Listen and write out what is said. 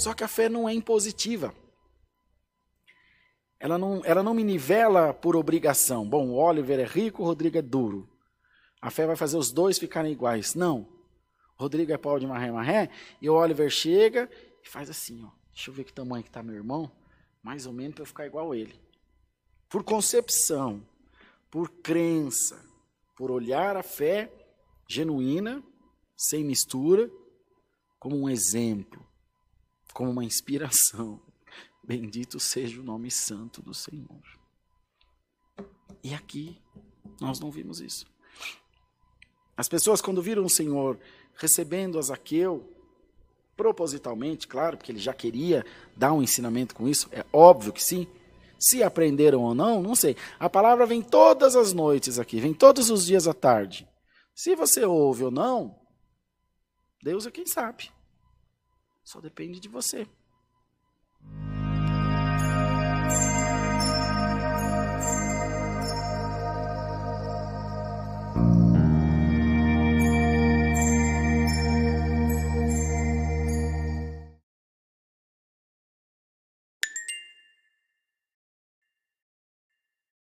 Só que a fé não é impositiva. Ela não, ela não me nivela por obrigação. Bom, o Oliver é rico, o Rodrigo é duro. A fé vai fazer os dois ficarem iguais. Não. O Rodrigo é pau de marré-marré e o Oliver chega e faz assim, ó. Deixa eu ver que tamanho que tá meu irmão. Mais ou menos para eu ficar igual a ele. Por concepção, por crença, por olhar a fé genuína, sem mistura, como um exemplo, como uma inspiração. Bendito seja o nome santo do Senhor. E aqui nós não vimos isso. As pessoas, quando viram o Senhor recebendo a Zaqueu, propositalmente, claro, porque ele já queria dar um ensinamento com isso, é óbvio que sim. Se aprenderam ou não, não sei. A palavra vem todas as noites aqui, vem todos os dias à tarde. Se você ouve ou não, Deus é quem sabe. Só depende de você.